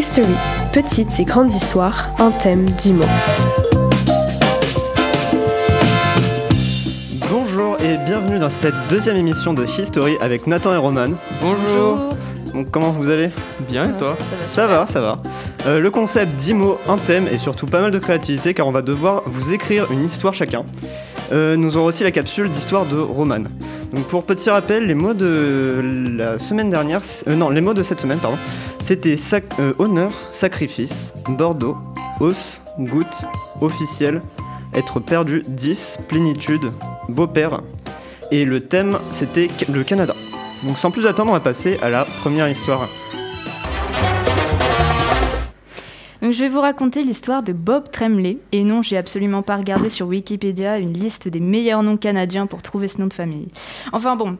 History, petites et grandes histoires, un thème, dix mots. Bonjour et bienvenue dans cette deuxième émission de History avec Nathan et Roman. Bonjour. Donc comment vous allez? Bien et toi? Ça va, ça va. Euh, le concept 10 mots, un thème et surtout pas mal de créativité car on va devoir vous écrire une histoire chacun. Euh, nous aurons aussi la capsule d'histoire de Roman. Donc pour petit rappel, les mots de la semaine dernière, euh, non, les mots de cette semaine, pardon, c'était euh, honneur, sacrifice, Bordeaux, os, goutte, officiel, être perdu, 10, plénitude, beau-père. Et le thème, c'était le Canada. Donc sans plus attendre, on va passer à la première histoire. Donc, je vais vous raconter l'histoire de Bob Tremlay. Et non, j'ai absolument pas regardé sur Wikipédia une liste des meilleurs noms canadiens pour trouver ce nom de famille. Enfin bon,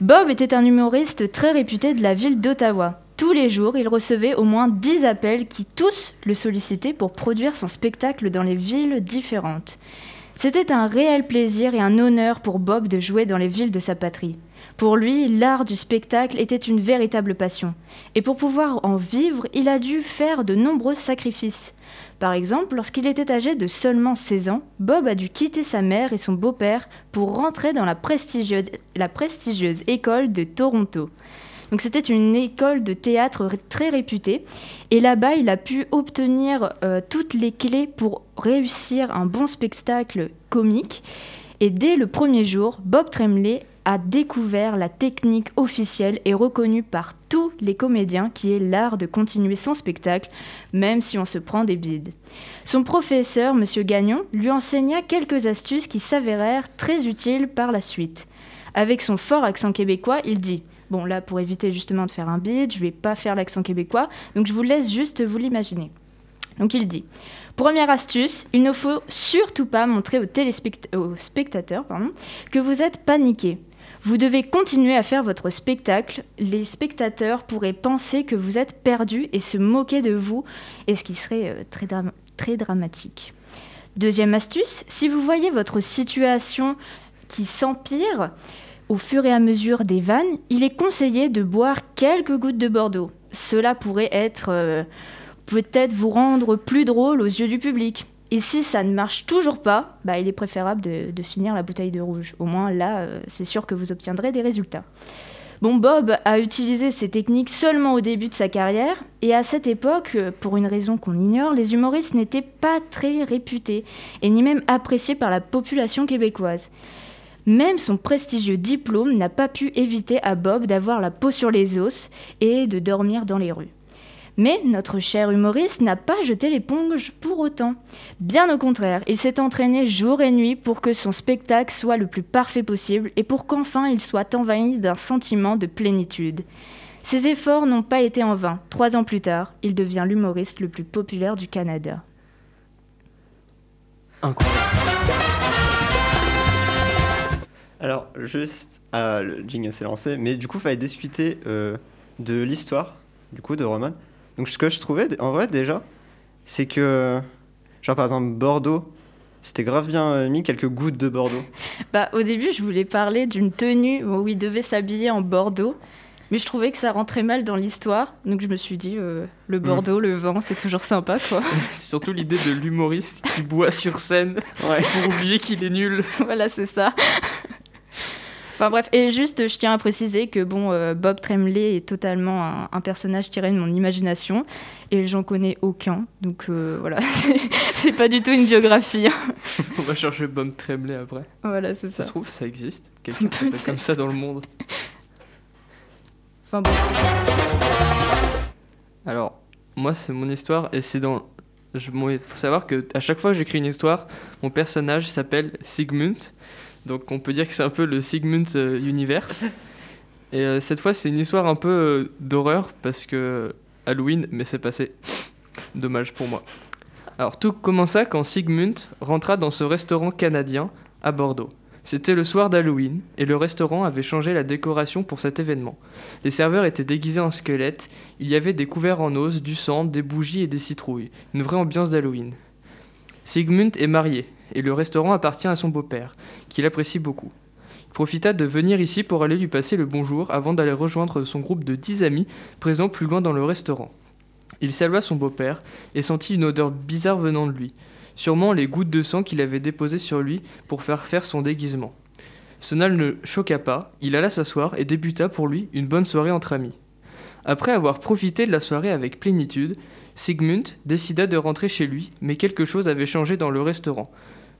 Bob était un humoriste très réputé de la ville d'Ottawa. Tous les jours, il recevait au moins 10 appels qui tous le sollicitaient pour produire son spectacle dans les villes différentes. C'était un réel plaisir et un honneur pour Bob de jouer dans les villes de sa patrie. Pour lui, l'art du spectacle était une véritable passion. Et pour pouvoir en vivre, il a dû faire de nombreux sacrifices. Par exemple, lorsqu'il était âgé de seulement 16 ans, Bob a dû quitter sa mère et son beau-père pour rentrer dans la prestigieuse, la prestigieuse école de Toronto. Donc c'était une école de théâtre très réputée et là-bas il a pu obtenir euh, toutes les clés pour réussir un bon spectacle comique et dès le premier jour, Bob Tremlay a découvert la technique officielle et reconnue par tous les comédiens qui est l'art de continuer son spectacle même si on se prend des bides. Son professeur, M. Gagnon, lui enseigna quelques astuces qui s'avérèrent très utiles par la suite. Avec son fort accent québécois, il dit Bon, là, pour éviter justement de faire un bide, je vais pas faire l'accent québécois, donc je vous laisse juste vous l'imaginer. Donc il dit Première astuce, il ne faut surtout pas montrer aux, téléspect- spectateurs pardon, que vous êtes paniqué. Vous devez continuer à faire votre spectacle. Les spectateurs pourraient penser que vous êtes perdu et se moquer de vous, et ce qui serait euh, très, très dramatique. Deuxième astuce, si vous voyez votre situation qui s'empire au fur et à mesure des vannes, il est conseillé de boire quelques gouttes de Bordeaux. Cela pourrait être euh, peut-être vous rendre plus drôle aux yeux du public. Et si ça ne marche toujours pas, bah, il est préférable de, finir la bouteille de rouge. Au moins là, euh, c'est sûr que vous obtiendrez des résultats. Bon, Bob a utilisé ces techniques seulement au début de sa carrière, et à cette époque, euh, pour une raison qu'on ignore, les humoristes n'étaient pas très réputés, et ni même appréciés par la population québécoise. Même son prestigieux diplôme n'a pas pu éviter à Bob d'avoir la peau sur les os et de dormir dans les rues. Mais notre cher humoriste n'a pas jeté l'éponge pour autant. Bien au contraire, il s'est entraîné jour et nuit pour que son spectacle soit le plus parfait possible et pour qu'enfin il soit envahi d'un sentiment de plénitude. Ses efforts n'ont pas été en vain. Trois ans plus tard, il devient l'humoriste le plus populaire du Canada. Incroyable. Alors, juste, ah, le jingle s'est lancé, mais du coup, il fallait discuter euh, de l'histoire, du coup, de Roman. Donc, ce que je trouvais, en vrai, déjà, c'est que, genre, par exemple, Bordeaux, c'était grave bien euh, mis quelques gouttes de Bordeaux. Bah, au début, je voulais parler d'une tenue où il devait s'habiller en Bordeaux, mais je trouvais que ça rentrait mal dans l'histoire, donc je me suis dit, euh, le Bordeaux, le vent, c'est toujours sympa, quoi. C'est surtout l'idée de l'humoriste qui boit sur scène Ouais. pour oublier qu'il est nul. voilà, c'est ça. Enfin bref, et juste, je tiens à préciser que bon, euh, Bob Tremlay est totalement un, un personnage tiré de mon imagination et j'en connais aucun, donc euh, voilà, c'est- pas du tout une biographie. hein. On va chercher Bob Tremblay après. voilà, c'est Ça ça. se trouve, ça existe. Quelqu'un comme ça dans le monde. Enfin bon, Alors, moi, c'est mon histoire et c'est dans. Il faut savoir que à chaque fois que j'écris une histoire, mon personnage s'appelle Sigmund. Donc, on peut dire que c'est un peu le Sigmund euh, Universe. Et euh, cette fois, c'est une histoire un peu euh, d'horreur parce que Halloween, mais c'est passé. Dommage pour moi. Alors, tout commença quand Sigmund rentra dans ce restaurant canadien à Bordeaux. C'était le soir d'Halloween et le restaurant avait changé la décoration pour cet événement. Les serveurs étaient déguisés en squelettes, il y avait des couverts en os, du sang, des bougies et des citrouilles. Une vraie ambiance d'Halloween. Sigmund est marié et le restaurant appartient à son beau-père, qu'il apprécie beaucoup. Il profita de venir ici pour aller lui passer le bonjour avant d'aller rejoindre son groupe de 10 amis présents plus loin dans le restaurant. Il salua son beau-père et sentit une odeur bizarre venant de lui, sûrement les gouttes de sang qu'il avait déposées sur lui pour faire faire son déguisement. Cela ne choqua pas, il alla s'asseoir et débuta pour lui une bonne soirée entre amis. Après avoir profité de la soirée avec plénitude, Sigmund décida de rentrer chez lui, mais quelque chose avait changé dans le restaurant.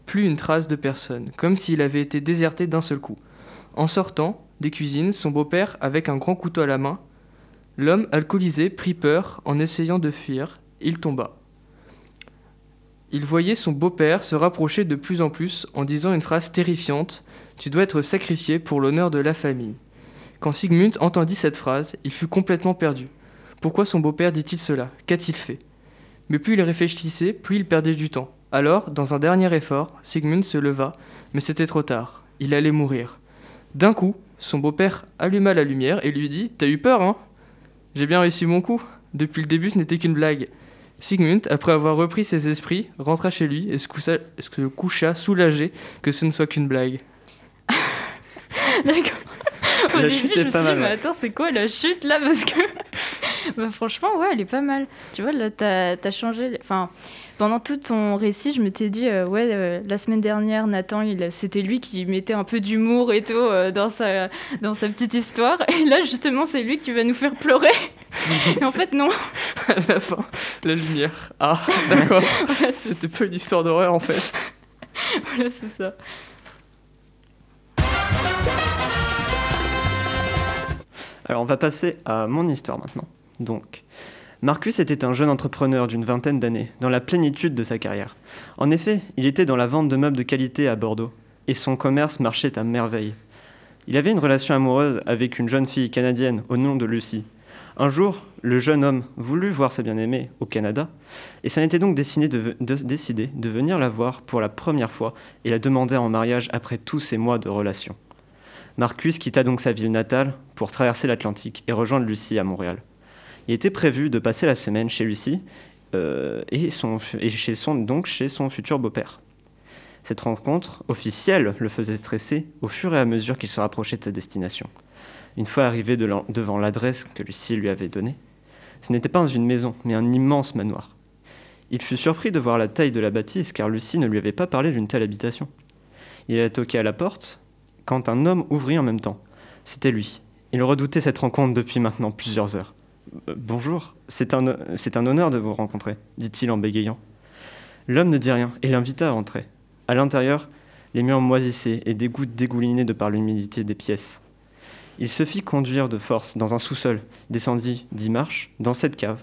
Plus une trace de personne, comme s'il avait été déserté d'un seul coup. En sortant des cuisines, son beau-père, avec un grand couteau à la main, l'homme alcoolisé prit peur en essayant de fuir, il tomba. Il voyait son beau-père se rapprocher de plus en plus en disant une phrase terrifiante Tu dois être sacrifié pour l'honneur de la famille. Quand Sigmund entendit cette phrase, il fut complètement perdu. Pourquoi son beau-père dit-il cela? Qu'a-t-il fait? Mais plus il réfléchissait, plus il perdait du temps. Alors, dans un dernier effort, Sigmund se leva, mais c'était trop tard. Il allait mourir. D'un coup, son beau-père alluma la lumière et lui dit T'as eu peur, hein? J'ai bien réussi mon coup. Depuis le début, ce n'était qu'une blague. Sigmund, après avoir repris ses esprits, rentra chez lui et se coucha, se coucha soulagé que ce ne soit qu'une blague. D'accord. Au La début, chute je est me pas suis dit, mal, mais attends, c'est quoi la chute là? Parce que. bah, franchement, ouais, elle est pas mal. Tu vois, là, t'as as changé. Enfin, pendant tout ton récit, je m'étais dit, euh, ouais, euh, la semaine dernière, Nathan, il- c'était lui qui mettait un peu d'humour et tout euh, dans, sa, dans sa petite histoire. Et là, justement, c'est lui qui va nous faire pleurer. et en fait, non. à la fin, la lumière. Ah, d'accord. Voilà, C'était pas une histoire d'horreur en fait. voilà, c'est ça. Alors on va passer à mon histoire maintenant. Donc, Marcus était un jeune entrepreneur d'une vingtaine d'années, dans la plénitude de sa carrière. En effet, il était dans la vente de meubles de qualité à Bordeaux, et son commerce marchait à merveille. Il avait une relation amoureuse avec une jeune fille canadienne au nom de Lucie. Un jour, le jeune homme voulut voir sa bien-aimée au Canada, et s'en était donc décidé de, de- décidé de venir la voir pour la première fois et la demander en mariage après tous ces mois de relation. Marcus quitta donc sa ville natale pour traverser l'Atlantique et rejoindre Lucie à Montréal. Il était prévu de passer la semaine chez Lucie euh, et, donc chez son futur beau-père. Cette rencontre officielle le faisait stresser au fur et à mesure qu'il se rapprochait de sa destination. Une fois arrivé devant l'adresse que Lucie lui avait donnée, ce n'était pas une maison, mais un immense manoir. Il fut surpris de voir la taille de la bâtisse car Lucie ne lui avait pas parlé d'une telle habitation. Il a toqué à la porte quand un homme ouvrit en même temps. C'était lui. Il redoutait cette rencontre depuis maintenant plusieurs heures. Euh, bonjour, c'est un, honneur de vous rencontrer, dit-il en bégayant. L'homme ne dit rien et l'invita à entrer. À l'intérieur, les murs moisissaient et des gouttes dégoulinaient de par l'humidité des pièces. Il se fit conduire de force dans un sous-sol, descendit dix marches, dans cette cave.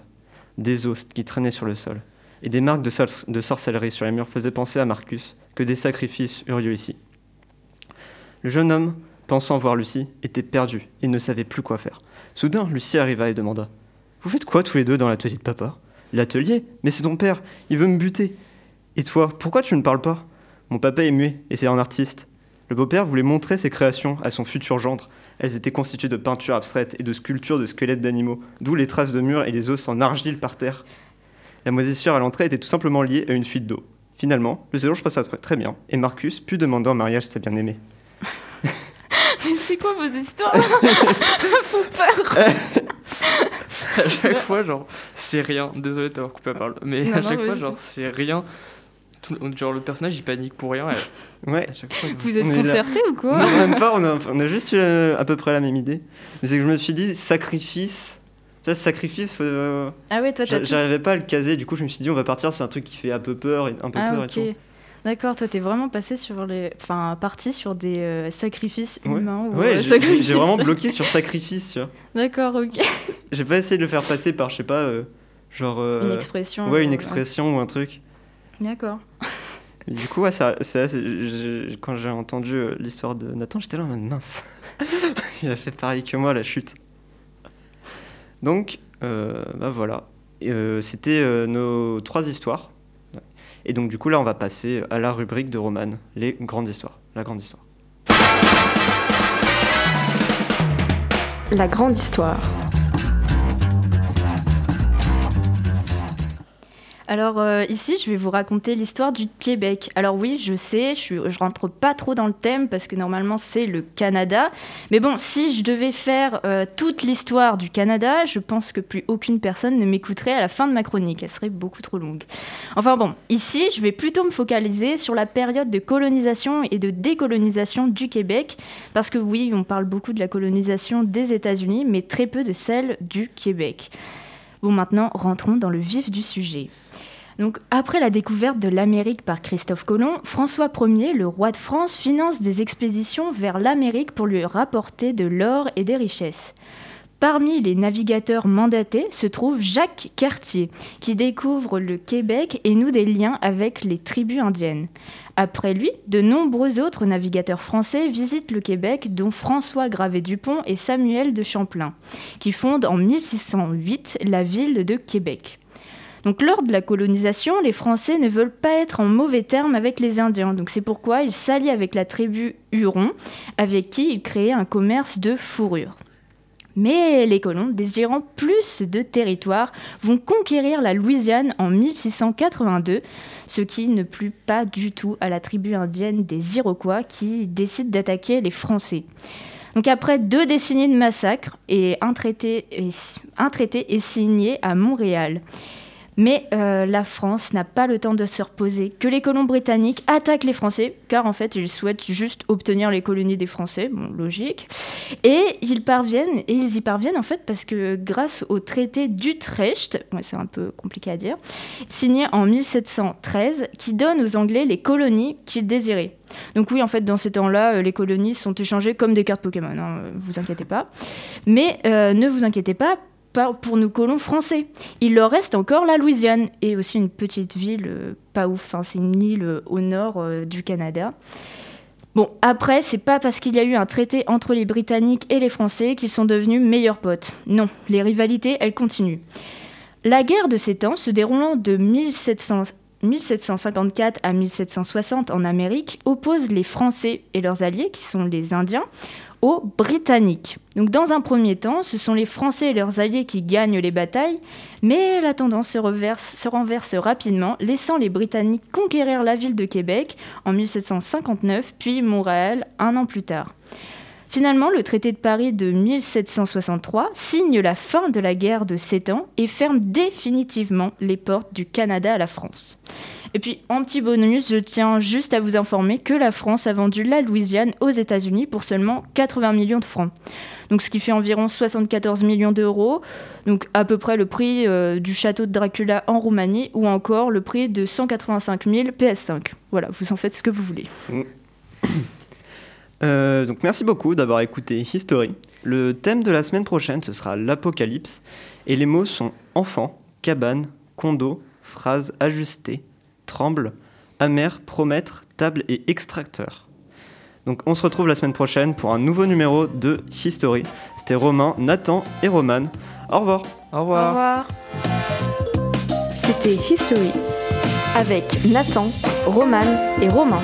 Des os qui traînaient sur le sol et des marques de sorcellerie sur les murs faisaient penser à Marcus que des sacrifices eurent lieu ici. Le jeune homme, pensant voir Lucie, était perdu et ne savait plus quoi faire. Soudain, Lucie arriva et demanda Vous faites quoi tous les deux dans l'atelier de papa? L'atelier? Mais c'est ton père, il veut me buter. Et toi, pourquoi tu ne parles pas? Mon papa est muet et c'est un artiste. Le beau-père voulait montrer ses créations à son futur gendre. Elles étaient constituées de peintures abstraites et de sculptures de squelettes d'animaux, d'où les traces de murs et les os en argile par terre. La moisissure à l'entrée était tout simplement liée à une fuite d'eau. Finalement, le séjour se passa très- très bien et Marcus put demander en mariage sa bien-aimée. Mais c'est quoi vos histoires? Faut peur. À chaque fois, genre, c'est rien. Désolé de t'avoir coupé la parole, mais Non, à non, chaque fois, genre, c'est rien. Tout le- genre, le personnage il panique pour rien. Ouais, à chaque fois, il- Vous êtes concertés ou quoi? Non, même pas, on a, on a juste eu euh, à peu près la même idée. Mais c'est que je me suis dit, sacrifice. Tu vois, sacrifice, faut, euh, Ah ouais, toi, j'arrivais pas à le caser, du coup je me suis dit, on va partir sur un truc qui fait un peu peur et un peu Ah peur ok. et tout. D'accord, toi t'es vraiment passé sur les, enfin parti sur des euh, sacrifices Ouais, humains. ou, Ouais, euh, j'ai- j'ai sacrifices. j'ai vraiment bloqué sur sacrifice, tu vois. D'accord, ok. J'ai pas essayé de le faire passer par, je sais pas, euh, genre. une expression. Ouais, une expression ou un truc. D'accord. Du coup, ouais, ça, quand j'ai entendu l'histoire de Nathan, j'étais là en mode mince. Il a fait pareil que moi, la chute. Donc, bah voilà. C'était nos trois histoires. Et donc, du coup, là, on va passer à la rubrique de Roman, les grandes histoires. La grande histoire. La grande histoire. Alors euh, ici, je vais vous raconter l'histoire du Québec. Alors oui, je sais, je, ne rentre pas trop dans le thème parce que normalement c'est le Canada. Mais bon, si je devais faire euh, toute l'histoire du Canada, je pense que plus aucune personne ne m'écouterait à la fin de ma chronique. Elle serait beaucoup trop longue. Enfin bon, ici, je vais plutôt me focaliser sur la période de colonisation et de décolonisation du Québec. Parce que oui, on parle beaucoup de la colonisation des États-Unis, mais très peu de celle du Québec. Bon, maintenant, rentrons dans le vif du sujet. Après la découverte de l'Amérique par Christophe Colomb, François Ier, le roi de France, finance des expéditions vers l'Amérique pour lui rapporter de l'or et des richesses. Parmi les navigateurs mandatés se trouve Jacques Cartier, qui découvre le Québec et noue des liens avec les tribus indiennes. Après lui, de nombreux autres navigateurs français visitent le Québec, dont François Gravé-Dupont et Samuel de Champlain, qui fondent en 1608 la ville de Québec. Donc lors de la colonisation, les Français ne veulent pas être en mauvais termes avec les Indiens. Donc c'est pourquoi ils s'allient avec la tribu Huron, avec qui ils créent un commerce de fourrure. Mais les colons, désirant plus de territoire, vont conquérir la Louisiane en 1682, ce qui ne plut pas du tout à la tribu indienne des Iroquois qui décide d'attaquer les Français. Donc après deux décennies de massacres, un traité est signé à Montréal. Mais euh, la France n'a pas le temps de se reposer, que les colons britanniques attaquent les Français, car en fait ils souhaitent juste obtenir les colonies des Français, bon logique. Et ils parviennent, et ils y parviennent en fait parce que grâce au traité d'Utrecht, c'est un peu compliqué à dire, signé en 1713, qui donne aux Anglais les colonies qu'ils désiraient. Donc oui, en fait, dans ces temps-là, euh, les colonies sont échangées comme des cartes Pokémon, hein, vous inquiétez pas. Mais euh, ne vous inquiétez pas, pour nos colons français. Il leur reste encore la Louisiane et aussi une petite ville euh, pas ouf, c'est une île euh, au nord euh, du Canada. Bon, après, c'est pas parce qu'il y a eu un traité entre les Britanniques et les Français qu'ils sont devenus meilleurs potes. Non, les rivalités, elles continuent. La guerre de ces temps, se déroulant de 1754 à 1760 en Amérique, oppose les Français et leurs alliés, qui sont les Indiens, aux Britanniques. Donc dans un premier temps, ce sont les Français et leurs alliés qui gagnent les batailles, mais la tendance se, se renverse rapidement, laissant les Britanniques conquérir la ville de Québec en 1759, puis Montréal un an plus tard. Finalement, le traité de Paris de 1763 signe la fin de la guerre de Sept Ans et ferme définitivement les portes du Canada à la France. Et puis, en petit bonus, je tiens juste à vous informer que la France a vendu la Louisiane aux États-Unis pour seulement 80 millions de francs. Donc, ce qui fait environ 74 millions d'euros, donc à peu près le prix euh, du château de Dracula en Roumanie, ou encore le prix de 185 000 PS5. Voilà, vous en faites ce que vous voulez. Mm. Euh, donc merci beaucoup d'avoir écouté History. Le thème de la semaine prochaine, ce sera l'apocalypse, et les mots sont enfant, cabane, condo, phrase ajustée, tremble, amer, promettre, table et extracteur. Donc on se retrouve la semaine prochaine pour un nouveau numéro de History. C'était Romain, Nathan et Roman. Au revoir. Au revoir. Au revoir. C'était History avec Nathan, Roman et Romain.